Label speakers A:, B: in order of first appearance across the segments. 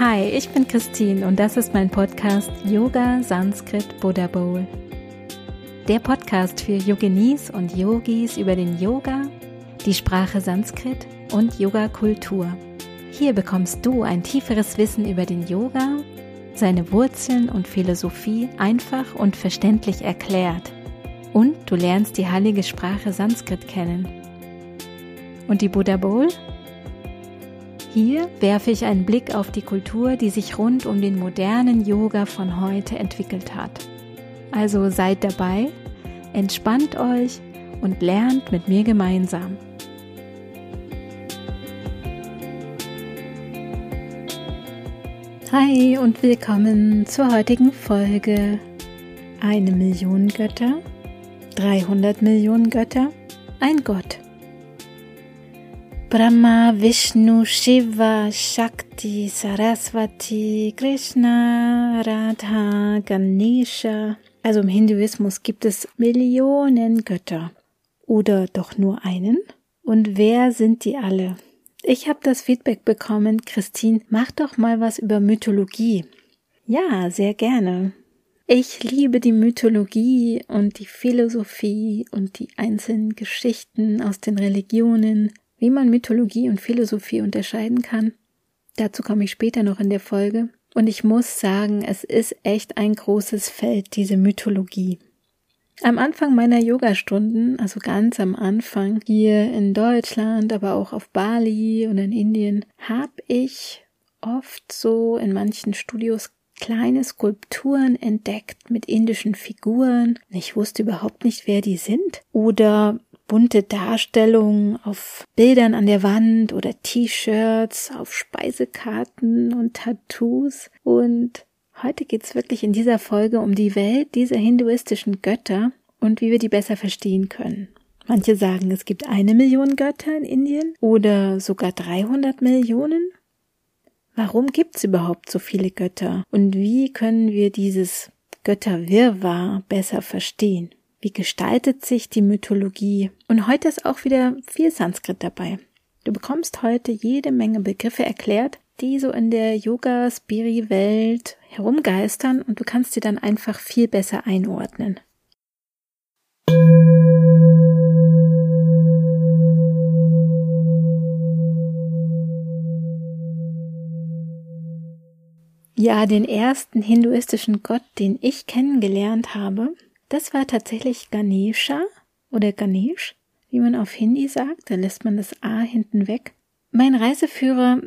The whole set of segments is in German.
A: Hi, ich bin Christine und das ist mein Podcast Yoga Sanskrit Buddha Bowl. Der Podcast für Yoginis und Yogis über den Yoga, die Sprache Sanskrit und Yoga-Kultur. Hier bekommst du ein tieferes Wissen über den Yoga, seine Wurzeln und Philosophie einfach und verständlich erklärt. Und du lernst die heilige Sprache Sanskrit kennen. Und die Buddha Bowl? Hier werfe ich einen Blick auf die Kultur, die sich rund um den modernen Yoga von heute entwickelt hat. Also seid dabei, entspannt euch und lernt mit mir gemeinsam. Hi und willkommen zur heutigen Folge. Eine Million Götter, 300 Millionen Götter, ein Gott. Brahma, Vishnu, Shiva, Shakti, Saraswati, Krishna, Radha, Ganesha. Also im Hinduismus gibt es Millionen Götter. Oder doch nur einen? Und wer sind die alle? Ich habe das Feedback bekommen, Christine, mach doch mal was über Mythologie. Ja, sehr gerne. Ich liebe die Mythologie und die Philosophie und die einzelnen Geschichten aus den Religionen, wie man Mythologie und Philosophie unterscheiden kann, dazu komme ich später noch in der Folge. Und ich muss sagen, es ist echt ein großes Feld, diese Mythologie. Am Anfang meiner Yogastunden, also ganz am Anfang, hier in Deutschland, aber auch auf Bali und in Indien, habe ich oft so in manchen Studios kleine Skulpturen entdeckt mit indischen Figuren. Ich wusste überhaupt nicht, wer die sind. Oder bunte Darstellungen auf Bildern an der Wand oder T-Shirts, auf Speisekarten und Tattoos. Und heute geht's wirklich in dieser Folge um die Welt dieser hinduistischen Götter und wie wir die besser verstehen können. Manche sagen, es gibt eine Million Götter in Indien oder sogar 300 Millionen. Warum gibt's überhaupt so viele Götter? Und wie können wir dieses Götterwirrwarr besser verstehen? Wie gestaltet sich die Mythologie? Und heute ist auch wieder viel Sanskrit dabei. Du bekommst heute jede Menge Begriffe erklärt, die so in der Yoga-Spiri-Welt herumgeistern und du kannst sie dann einfach viel besser einordnen. Ja, den ersten hinduistischen Gott, den ich kennengelernt habe, das war tatsächlich Ganesha oder Ganesh, wie man auf Hindi sagt. Da lässt man das A hinten weg. Mein Reiseführer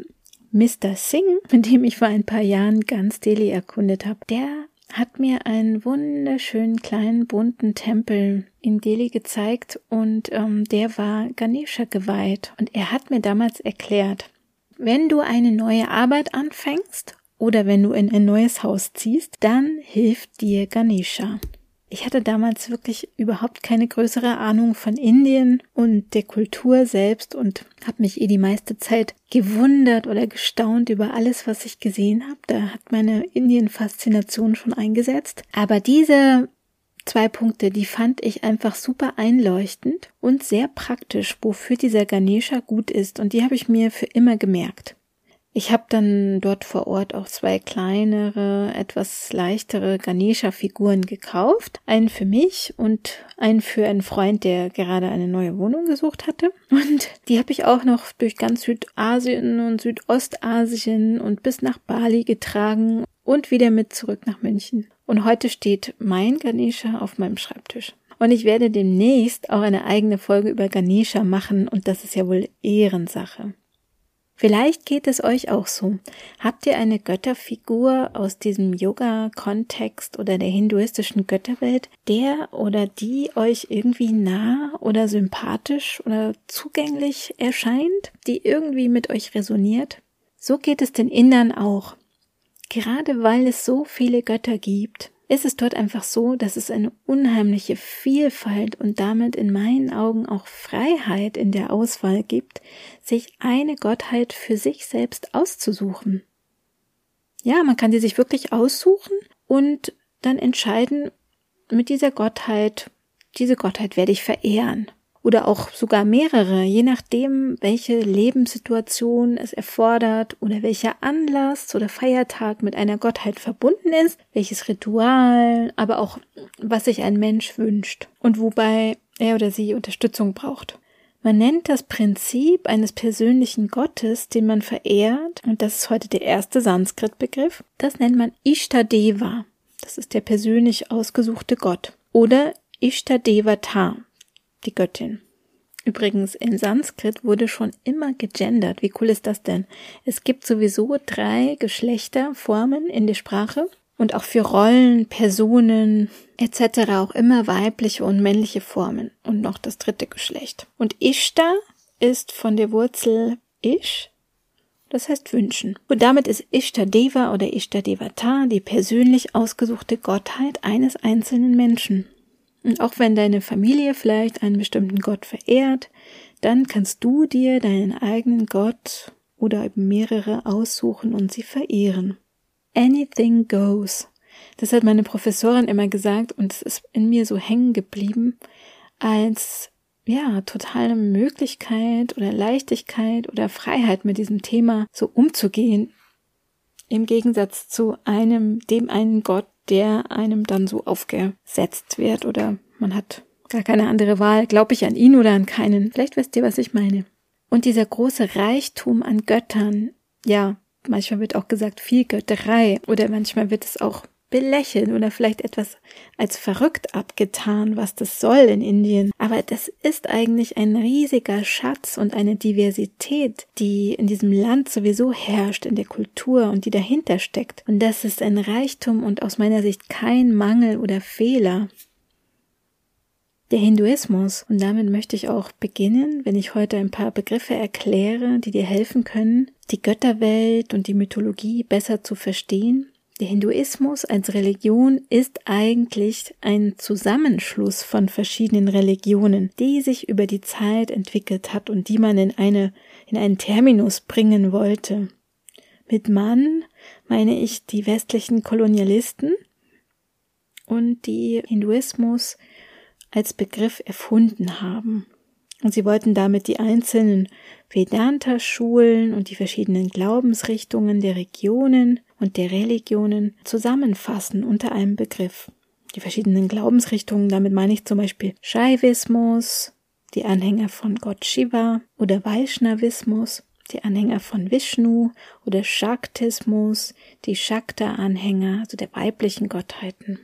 A: Mr. Singh, mit dem ich vor ein paar Jahren ganz Delhi erkundet habe, der hat mir einen wunderschönen kleinen bunten Tempel in Delhi gezeigt und ähm, der war Ganesha geweiht. Und er hat mir damals erklärt, wenn du eine neue Arbeit anfängst oder wenn du in ein neues Haus ziehst, dann hilft dir Ganesha. Ich hatte damals wirklich überhaupt keine größere Ahnung von Indien und der Kultur selbst und habe mich eh die meiste Zeit gewundert oder gestaunt über alles, was ich gesehen habe. Da hat meine Indien-Faszination schon eingesetzt. Aber diese zwei Punkte, die fand ich einfach super einleuchtend und sehr praktisch, wofür dieser Ganesha gut ist und die habe ich mir für immer gemerkt. Ich habe dann dort vor Ort auch zwei kleinere, etwas leichtere Ganesha-Figuren gekauft. Einen für mich und einen für einen Freund, der gerade eine neue Wohnung gesucht hatte. Und die habe ich auch noch durch ganz Südasien und Südostasien und bis nach Bali getragen und wieder mit zurück nach München. Und heute steht mein Ganesha auf meinem Schreibtisch. Und ich werde demnächst auch eine eigene Folge über Ganesha machen und das ist ja wohl Ehrensache. Vielleicht geht es euch auch so. Habt ihr eine Götterfigur aus diesem Yoga-Kontext oder der hinduistischen Götterwelt, der oder die euch irgendwie nah oder sympathisch oder zugänglich erscheint, die irgendwie mit euch resoniert? So geht es den Indern auch. Gerade weil es so viele Götter gibt, ist es dort einfach so, dass es eine unheimliche Vielfalt und damit in meinen Augen auch Freiheit in der Auswahl gibt, sich eine Gottheit für sich selbst auszusuchen. Ja, man kann sie sich wirklich aussuchen und dann entscheiden, mit dieser Gottheit, diese Gottheit werde ich verehren. Oder auch sogar mehrere, je nachdem, welche Lebenssituation es erfordert oder welcher Anlass oder Feiertag mit einer Gottheit verbunden ist, welches Ritual, aber auch was sich ein Mensch wünscht und wobei er oder sie Unterstützung braucht. Man nennt das Prinzip eines persönlichen Gottes, den man verehrt, und das ist heute der erste Sanskrit-Begriff, das nennt man Ishtadeva. Das ist der persönlich ausgesuchte Gott. Oder Ishtadevata, die Göttin. Übrigens, in Sanskrit wurde schon immer gegendert. Wie cool ist das denn? Es gibt sowieso drei Geschlechterformen in der Sprache und auch für Rollen, Personen etc. auch immer weibliche und männliche Formen und noch das dritte Geschlecht. Und Ishta ist von der Wurzel Ish, das heißt wünschen. Und damit ist Ishtadeva oder Ishtadevata die persönlich ausgesuchte Gottheit eines einzelnen Menschen. Und auch wenn deine Familie vielleicht einen bestimmten Gott verehrt, dann kannst du dir deinen eigenen Gott oder eben mehrere aussuchen und sie verehren. Anything goes. Das hat meine Professorin immer gesagt und es ist in mir so hängen geblieben als ja, totale Möglichkeit oder Leichtigkeit oder Freiheit mit diesem Thema so umzugehen. Im Gegensatz zu einem, dem einen Gott, der einem dann so aufgesetzt wird oder man hat gar keine andere Wahl. Glaube ich an ihn oder an keinen? Vielleicht wisst ihr, was ich meine. Und dieser große Reichtum an Göttern, ja, manchmal wird auch gesagt viel Götterei oder manchmal wird es auch belächelt oder vielleicht etwas als verrückt abgetan, was das soll in Indien. Aber das ist eigentlich ein riesiger Schatz und eine Diversität, die in diesem Land sowieso herrscht, in der Kultur und die dahinter steckt. Und das ist ein Reichtum und aus meiner Sicht kein Mangel oder Fehler. Der Hinduismus, und damit möchte ich auch beginnen, wenn ich heute ein paar Begriffe erkläre, die dir helfen können, die Götterwelt und die Mythologie besser zu verstehen, der Hinduismus als Religion ist eigentlich ein Zusammenschluss von verschiedenen Religionen, die sich über die Zeit entwickelt hat und die man in eine, in einen Terminus bringen wollte. Mit Mann meine ich die westlichen Kolonialisten und die Hinduismus als Begriff erfunden haben. Und sie wollten damit die einzelnen Vedanta-Schulen und die verschiedenen Glaubensrichtungen der Regionen und der Religionen zusammenfassen unter einem Begriff. Die verschiedenen Glaubensrichtungen, damit meine ich zum Beispiel Shaivismus, die Anhänger von Gott Shiva oder Vaishnavismus, die Anhänger von Vishnu oder Shaktismus, die Shakta-Anhänger, also der weiblichen Gottheiten.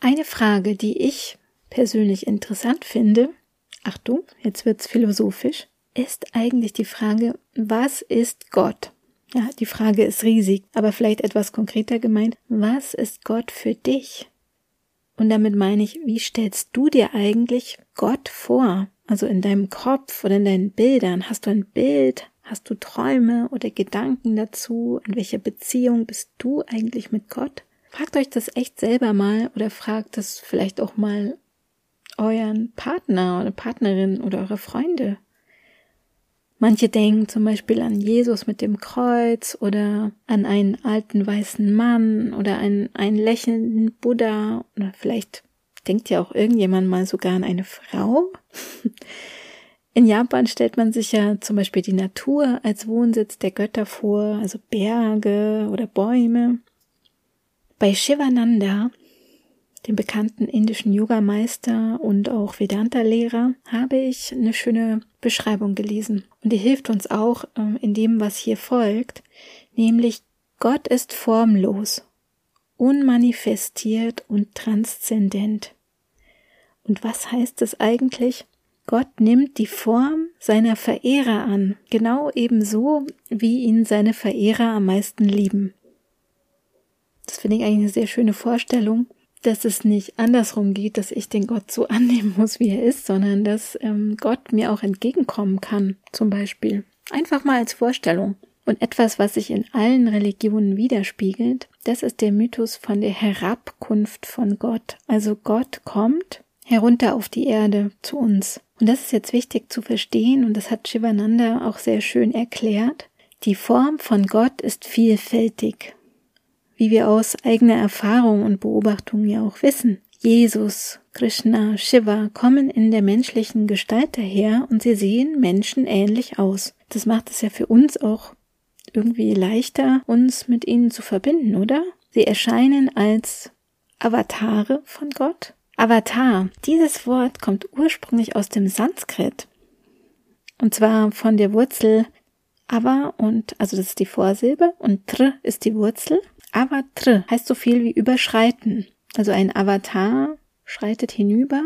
A: Eine Frage, die ich persönlich interessant finde, Achtung, jetzt wird's philosophisch, ist eigentlich die Frage, was ist Gott? Ja, die Frage ist riesig, aber vielleicht etwas konkreter gemeint. Was ist Gott für dich? Und damit meine ich, wie stellst du dir eigentlich Gott vor? Also in deinem Kopf oder in deinen Bildern. Hast du ein Bild? Hast du Träume oder Gedanken dazu? In welcher Beziehung bist du eigentlich mit Gott? Fragt euch das echt selber mal oder fragt es vielleicht auch mal euren Partner oder Partnerin oder eure Freunde. Manche denken zum Beispiel an Jesus mit dem Kreuz oder an einen alten weißen Mann oder einen, einen lächelnden Buddha oder vielleicht denkt ja auch irgendjemand mal sogar an eine Frau. In Japan stellt man sich ja zum Beispiel die Natur als Wohnsitz der Götter vor, also Berge oder Bäume. Bei Shivananda dem bekannten indischen Yogameister und auch Vedanta-Lehrer, habe ich eine schöne Beschreibung gelesen. Und die hilft uns auch äh, in dem, was hier folgt, nämlich Gott ist formlos, unmanifestiert und transzendent. Und was heißt es eigentlich? Gott nimmt die Form seiner Verehrer an, genau ebenso, wie ihn seine Verehrer am meisten lieben. Das finde ich eigentlich eine sehr schöne Vorstellung dass es nicht andersrum geht, dass ich den Gott so annehmen muss, wie er ist, sondern dass ähm, Gott mir auch entgegenkommen kann, zum Beispiel. Einfach mal als Vorstellung. Und etwas, was sich in allen Religionen widerspiegelt, das ist der Mythos von der Herabkunft von Gott. Also Gott kommt herunter auf die Erde zu uns. Und das ist jetzt wichtig zu verstehen, und das hat Shivananda auch sehr schön erklärt. Die Form von Gott ist vielfältig wie wir aus eigener Erfahrung und Beobachtung ja auch wissen. Jesus, Krishna, Shiva kommen in der menschlichen Gestalt daher und sie sehen Menschen ähnlich aus. Das macht es ja für uns auch irgendwie leichter, uns mit ihnen zu verbinden, oder? Sie erscheinen als Avatare von Gott. Avatar. Dieses Wort kommt ursprünglich aus dem Sanskrit. Und zwar von der Wurzel Ava und, also das ist die Vorsilbe und Tr ist die Wurzel. Avatr heißt so viel wie überschreiten. Also ein Avatar schreitet hinüber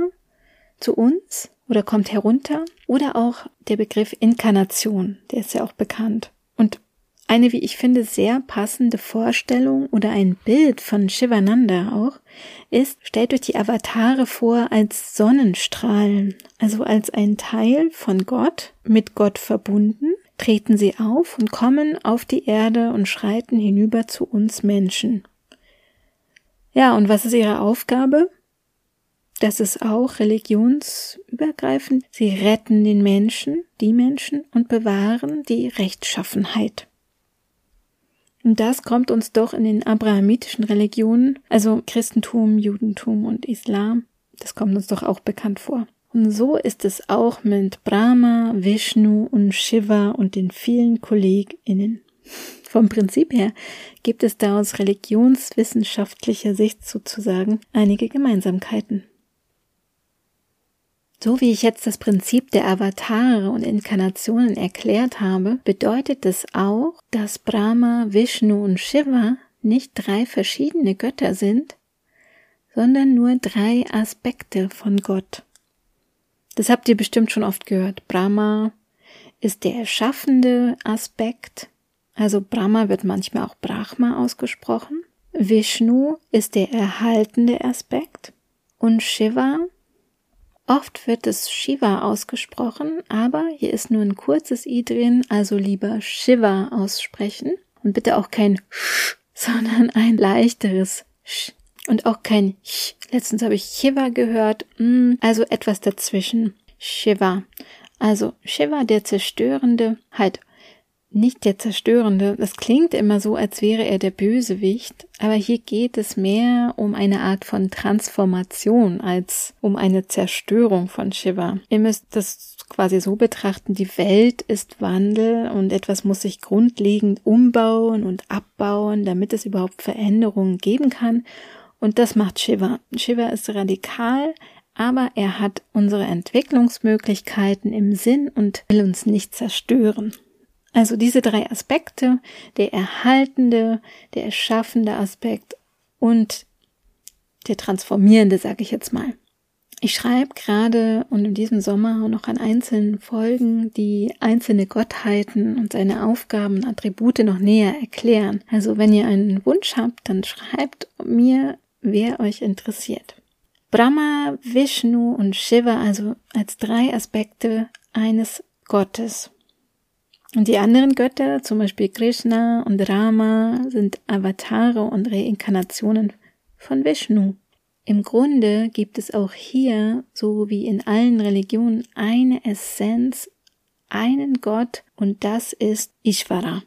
A: zu uns oder kommt herunter. Oder auch der Begriff Inkarnation, der ist ja auch bekannt. Und eine, wie ich finde, sehr passende Vorstellung oder ein Bild von Shivananda auch ist, stellt euch die Avatare vor als Sonnenstrahlen, also als ein Teil von Gott, mit Gott verbunden, treten sie auf und kommen auf die Erde und schreiten hinüber zu uns Menschen. Ja, und was ist ihre Aufgabe? Das ist auch religionsübergreifend. Sie retten den Menschen, die Menschen und bewahren die Rechtschaffenheit. Und das kommt uns doch in den abrahamitischen Religionen, also Christentum, Judentum und Islam, das kommt uns doch auch bekannt vor. Und so ist es auch mit Brahma, Vishnu und Shiva und den vielen KollegInnen. Vom Prinzip her gibt es da aus religionswissenschaftlicher Sicht sozusagen einige Gemeinsamkeiten. So wie ich jetzt das Prinzip der Avatare und Inkarnationen erklärt habe, bedeutet es auch, dass Brahma, Vishnu und Shiva nicht drei verschiedene Götter sind, sondern nur drei Aspekte von Gott. Das habt ihr bestimmt schon oft gehört. Brahma ist der erschaffende Aspekt, also Brahma wird manchmal auch Brahma ausgesprochen. Vishnu ist der erhaltende Aspekt und Shiva Oft wird es Shiva ausgesprochen, aber hier ist nur ein kurzes i drin, also lieber Shiva aussprechen und bitte auch kein sch, sondern ein leichteres sch und auch kein ch. Letztens habe ich Shiva gehört, mm, also etwas dazwischen. Shiva. Also Shiva, der Zerstörende, halt nicht der Zerstörende. Das klingt immer so, als wäre er der Bösewicht, aber hier geht es mehr um eine Art von Transformation als um eine Zerstörung von Shiva. Ihr müsst das quasi so betrachten, die Welt ist Wandel und etwas muss sich grundlegend umbauen und abbauen, damit es überhaupt Veränderungen geben kann. Und das macht Shiva. Shiva ist radikal, aber er hat unsere Entwicklungsmöglichkeiten im Sinn und will uns nicht zerstören. Also diese drei Aspekte, der erhaltende, der erschaffende Aspekt und der transformierende, sage ich jetzt mal. Ich schreibe gerade und in diesem Sommer noch an einzelnen Folgen, die einzelne Gottheiten und seine Aufgaben und Attribute noch näher erklären. Also wenn ihr einen Wunsch habt, dann schreibt mir, wer euch interessiert. Brahma, Vishnu und Shiva also als drei Aspekte eines Gottes. Und die anderen Götter, zum Beispiel Krishna und Rama, sind Avatare und Reinkarnationen von Vishnu. Im Grunde gibt es auch hier, so wie in allen Religionen, eine Essenz, einen Gott, und das ist Ishvara.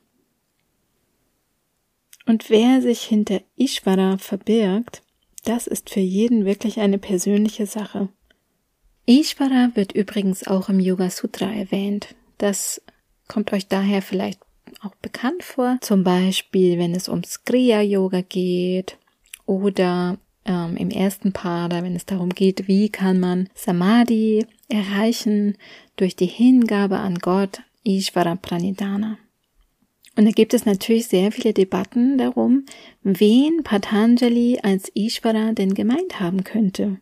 A: Und wer sich hinter Ishvara verbirgt, das ist für jeden wirklich eine persönliche Sache. Ishvara wird übrigens auch im Yoga Sutra erwähnt. Das kommt euch daher vielleicht auch bekannt vor. Zum Beispiel, wenn es ums Kriya-Yoga geht oder ähm, im ersten Pada, wenn es darum geht, wie kann man Samadhi erreichen durch die Hingabe an Gott, Ishvara Pranidhana. Und da gibt es natürlich sehr viele Debatten darum, wen Patanjali als Ishvara denn gemeint haben könnte.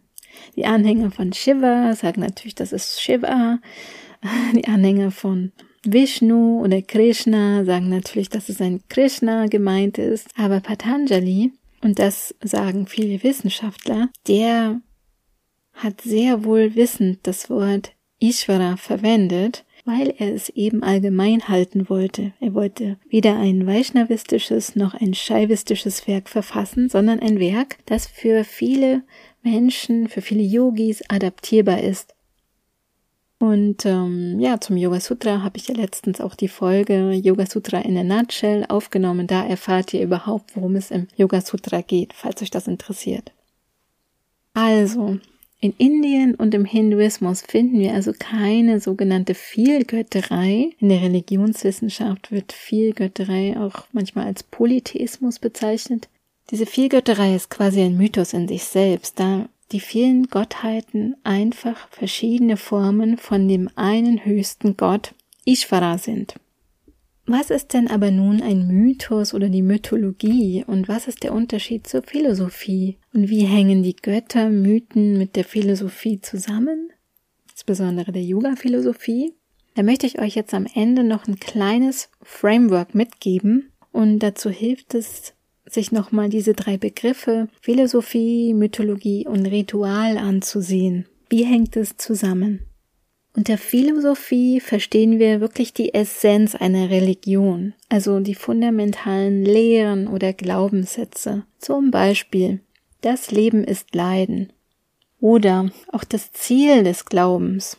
A: Die Anhänger von Shiva sagen natürlich, das ist Shiva. Die Anhänger von Vishnu oder Krishna sagen natürlich, dass es ein Krishna gemeint ist, aber Patanjali, und das sagen viele Wissenschaftler, der hat sehr wohl wissend das Wort Ishvara verwendet, weil er es eben allgemein halten wollte. Er wollte weder ein vaishnavistisches noch ein shaivistisches Werk verfassen, sondern ein Werk, das für viele Menschen, für viele Yogis adaptierbar ist. Und ähm, ja, zum Yoga Sutra habe ich ja letztens auch die Folge Yoga Sutra in a Nutshell aufgenommen. Da erfahrt ihr überhaupt, worum es im Yoga Sutra geht, falls euch das interessiert. Also, in Indien und im Hinduismus finden wir also keine sogenannte Vielgötterei. In der Religionswissenschaft wird Vielgötterei auch manchmal als Polytheismus bezeichnet. Diese Vielgötterei ist quasi ein Mythos in sich selbst, da die vielen Gottheiten einfach verschiedene Formen von dem einen höchsten Gott Ishvara sind. Was ist denn aber nun ein Mythos oder die Mythologie und was ist der Unterschied zur Philosophie und wie hängen die Götter, Mythen mit der Philosophie zusammen, insbesondere der Yoga-Philosophie? Da möchte ich euch jetzt am Ende noch ein kleines Framework mitgeben und dazu hilft es, sich nochmal diese drei Begriffe Philosophie, Mythologie und Ritual anzusehen. Wie hängt es zusammen? Unter Philosophie verstehen wir wirklich die Essenz einer Religion, also die fundamentalen Lehren oder Glaubenssätze. Zum Beispiel, das Leben ist Leiden. Oder auch das Ziel des Glaubens.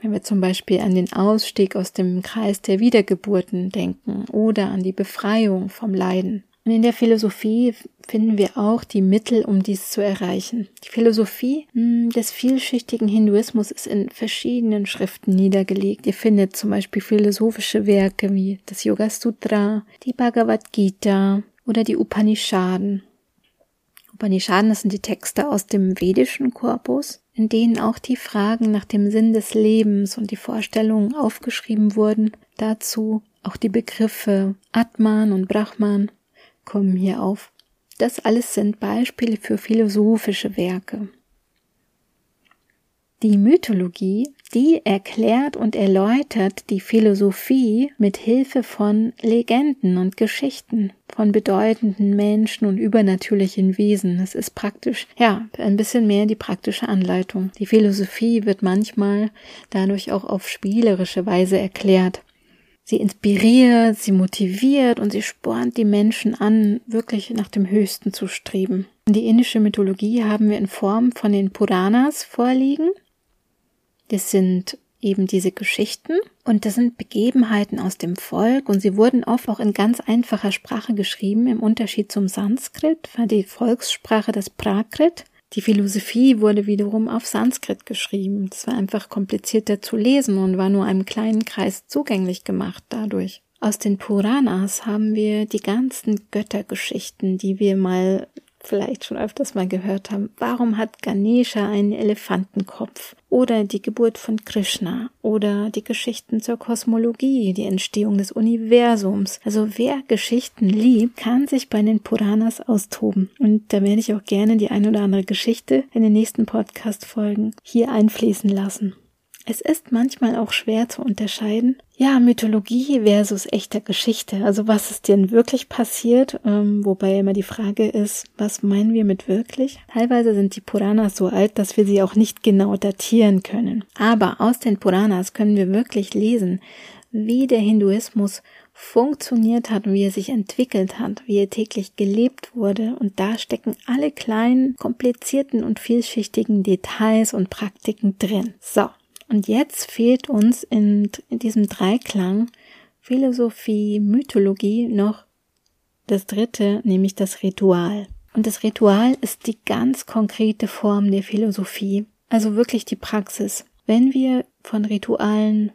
A: Wenn wir zum Beispiel an den Ausstieg aus dem Kreis der Wiedergeburten denken oder an die Befreiung vom Leiden. Und in der Philosophie finden wir auch die Mittel, um dies zu erreichen. Die Philosophie hm, des vielschichtigen Hinduismus ist in verschiedenen Schriften niedergelegt. Ihr findet zum Beispiel philosophische Werke wie das Yoga Sutra, die Bhagavad Gita oder die Upanishaden. Upanishaden, das sind die Texte aus dem vedischen Korpus, in denen auch die Fragen nach dem Sinn des Lebens und die Vorstellungen aufgeschrieben wurden. Dazu auch die Begriffe Atman und Brahman kommen hier auf. Das alles sind Beispiele für philosophische Werke. Die Mythologie, die erklärt und erläutert die Philosophie mit Hilfe von Legenden und Geschichten von bedeutenden Menschen und übernatürlichen Wesen. Es ist praktisch, ja, ein bisschen mehr die praktische Anleitung. Die Philosophie wird manchmal dadurch auch auf spielerische Weise erklärt. Sie inspiriert, sie motiviert und sie spornt die Menschen an, wirklich nach dem Höchsten zu streben. Die indische Mythologie haben wir in Form von den Puranas vorliegen. Das sind eben diese Geschichten und das sind Begebenheiten aus dem Volk und sie wurden oft auch in ganz einfacher Sprache geschrieben, im Unterschied zum Sanskrit, war die Volkssprache das Prakrit die Philosophie wurde wiederum auf Sanskrit geschrieben. Das war einfach komplizierter zu lesen und war nur einem kleinen Kreis zugänglich gemacht dadurch. Aus den Puranas haben wir die ganzen Göttergeschichten, die wir mal vielleicht schon öfters mal gehört haben. Warum hat Ganesha einen Elefantenkopf? Oder die Geburt von Krishna oder die Geschichten zur Kosmologie, die Entstehung des Universums. Also wer Geschichten liebt, kann sich bei den Puranas austoben. Und da werde ich auch gerne die ein oder andere Geschichte in den nächsten Podcast-Folgen hier einfließen lassen. Es ist manchmal auch schwer zu unterscheiden, ja, Mythologie versus echter Geschichte. Also was ist denn wirklich passiert? Ähm, wobei immer die Frage ist, was meinen wir mit wirklich? Teilweise sind die Puranas so alt, dass wir sie auch nicht genau datieren können. Aber aus den Puranas können wir wirklich lesen, wie der Hinduismus funktioniert hat wie er sich entwickelt hat, wie er täglich gelebt wurde. Und da stecken alle kleinen, komplizierten und vielschichtigen Details und Praktiken drin. So, und jetzt fehlt uns in, in diesem Dreiklang Philosophie, Mythologie noch das dritte, nämlich das Ritual. Und das Ritual ist die ganz konkrete Form der Philosophie, also wirklich die Praxis. Wenn wir von Ritualen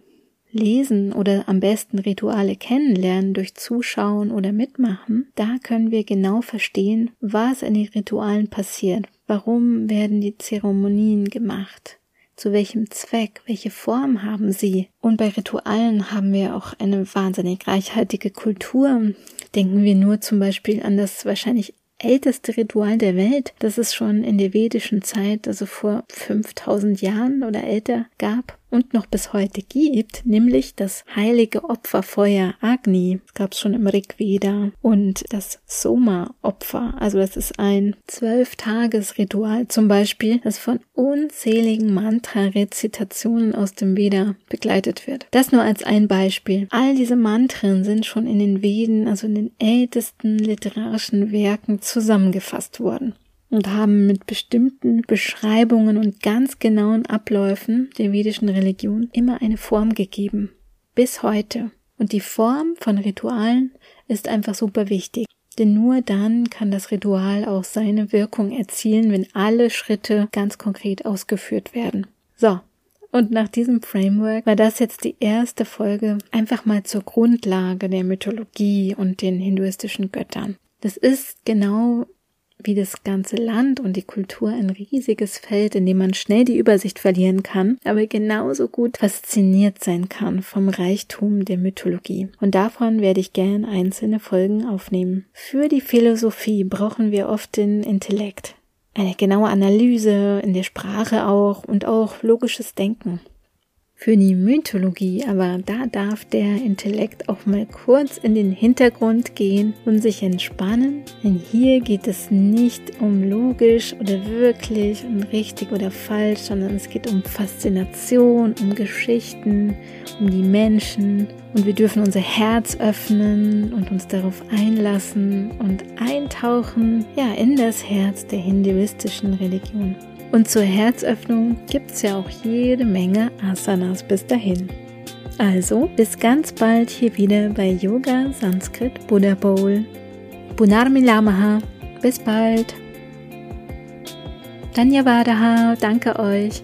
A: lesen oder am besten Rituale kennenlernen durch Zuschauen oder Mitmachen, da können wir genau verstehen, was in den Ritualen passiert. Warum werden die Zeremonien gemacht? Zu welchem Zweck? Welche Form haben sie? Und bei Ritualen haben wir auch eine wahnsinnig reichhaltige Kultur. Denken wir nur zum Beispiel an das wahrscheinlich älteste Ritual der Welt, das es schon in der vedischen Zeit, also vor 5000 Jahren oder älter, gab und noch bis heute gibt, nämlich das heilige Opferfeuer Agni. Das gab es schon im Rig Veda und das Soma-Opfer. Also das ist ein Zwölf-Tages-Ritual zum Beispiel, das von unzähligen Mantra-Rezitationen aus dem Veda begleitet wird. Das nur als ein Beispiel. All diese Mantren sind schon in den Veden, also in den ältesten literarischen Werken zusammengefasst worden und haben mit bestimmten Beschreibungen und ganz genauen Abläufen der vedischen Religion immer eine Form gegeben. Bis heute. Und die Form von Ritualen ist einfach super wichtig. Denn nur dann kann das Ritual auch seine Wirkung erzielen, wenn alle Schritte ganz konkret ausgeführt werden. So, und nach diesem Framework war das jetzt die erste Folge einfach mal zur Grundlage der Mythologie und den hinduistischen Göttern. Das ist genau wie das ganze Land und die Kultur ein riesiges Feld, in dem man schnell die Übersicht verlieren kann, aber genauso gut fasziniert sein kann vom Reichtum der Mythologie. Und davon werde ich gern einzelne Folgen aufnehmen. Für die Philosophie brauchen wir oft den Intellekt, eine genaue Analyse in der Sprache auch und auch logisches Denken für die Mythologie, aber da darf der Intellekt auch mal kurz in den Hintergrund gehen und sich entspannen, denn hier geht es nicht um logisch oder wirklich und richtig oder falsch, sondern es geht um Faszination, um Geschichten, um die Menschen und wir dürfen unser Herz öffnen und uns darauf einlassen und eintauchen, ja, in das Herz der hinduistischen Religion. Und zur Herzöffnung gibt es ja auch jede Menge Asanas bis dahin. Also bis ganz bald hier wieder bei Yoga Sanskrit Buddha Bowl. Bunarmilamaha. Bis bald. Danyavadaha. Danke euch.